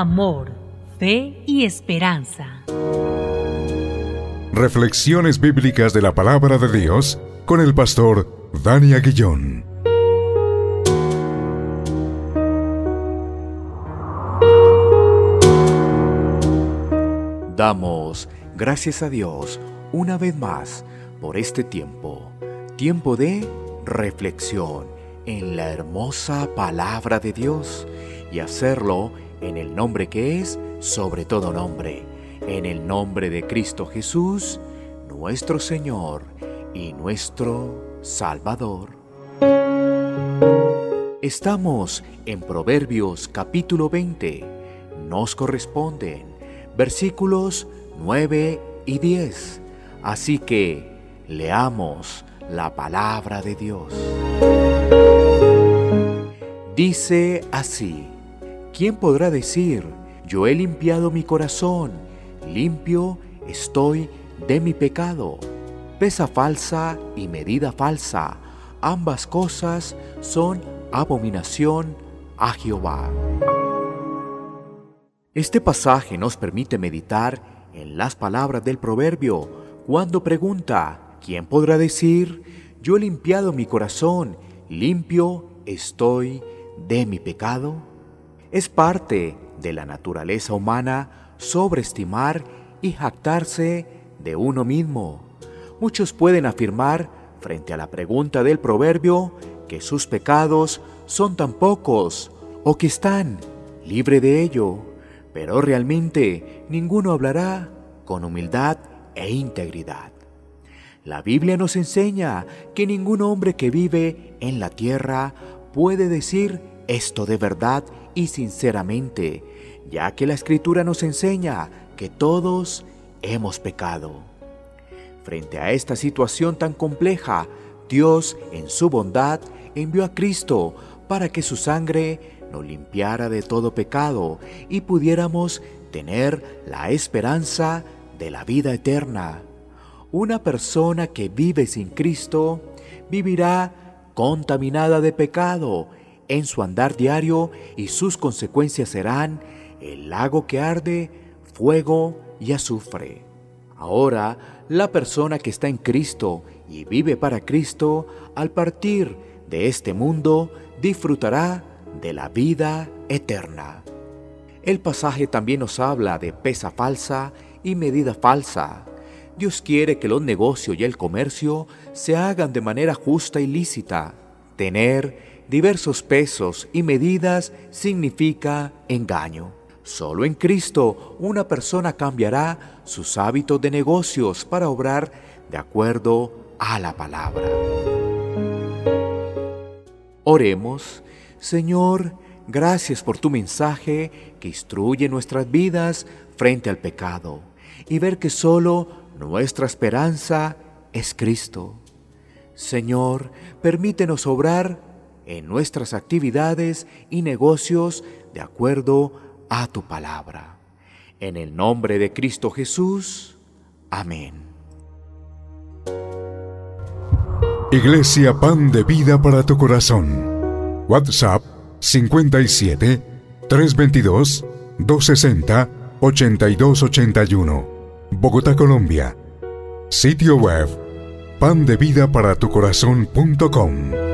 amor, fe y esperanza. Reflexiones bíblicas de la palabra de Dios con el pastor Dani Aguillón. Damos gracias a Dios una vez más por este tiempo, tiempo de reflexión en la hermosa palabra de Dios y hacerlo en el nombre que es sobre todo nombre, en el nombre de Cristo Jesús, nuestro Señor y nuestro Salvador. Estamos en Proverbios capítulo 20. Nos corresponden versículos 9 y 10. Así que leamos la palabra de Dios. Dice así, ¿quién podrá decir, yo he limpiado mi corazón, limpio estoy de mi pecado? Pesa falsa y medida falsa, ambas cosas son abominación a Jehová. Este pasaje nos permite meditar en las palabras del proverbio cuando pregunta, ¿quién podrá decir, yo he limpiado mi corazón, limpio estoy de mi pecado? Es parte de la naturaleza humana sobreestimar y jactarse de uno mismo. Muchos pueden afirmar, frente a la pregunta del proverbio, que sus pecados son tan pocos o que están libre de ello, pero realmente ninguno hablará con humildad e integridad. La Biblia nos enseña que ningún hombre que vive en la tierra puede decir esto de verdad y sinceramente, ya que la Escritura nos enseña que todos hemos pecado. Frente a esta situación tan compleja, Dios, en su bondad, envió a Cristo para que su sangre nos limpiara de todo pecado y pudiéramos tener la esperanza de la vida eterna. Una persona que vive sin Cristo vivirá contaminada de pecado en su andar diario y sus consecuencias serán el lago que arde, fuego y azufre. Ahora, la persona que está en Cristo y vive para Cristo, al partir de este mundo, disfrutará de la vida eterna. El pasaje también nos habla de pesa falsa y medida falsa. Dios quiere que los negocios y el comercio se hagan de manera justa y lícita. Tener diversos pesos y medidas significa engaño. Solo en Cristo una persona cambiará sus hábitos de negocios para obrar de acuerdo a la palabra. Oremos, Señor, gracias por tu mensaje que instruye nuestras vidas frente al pecado y ver que solo nuestra esperanza es Cristo. Señor, permítenos obrar en nuestras actividades y negocios de acuerdo a tu palabra. En el nombre de Cristo Jesús. Amén. Iglesia Pan de Vida para tu Corazón. WhatsApp 57 322 260 8281. Bogotá, Colombia. Sitio web pandevidaparatucorazon.com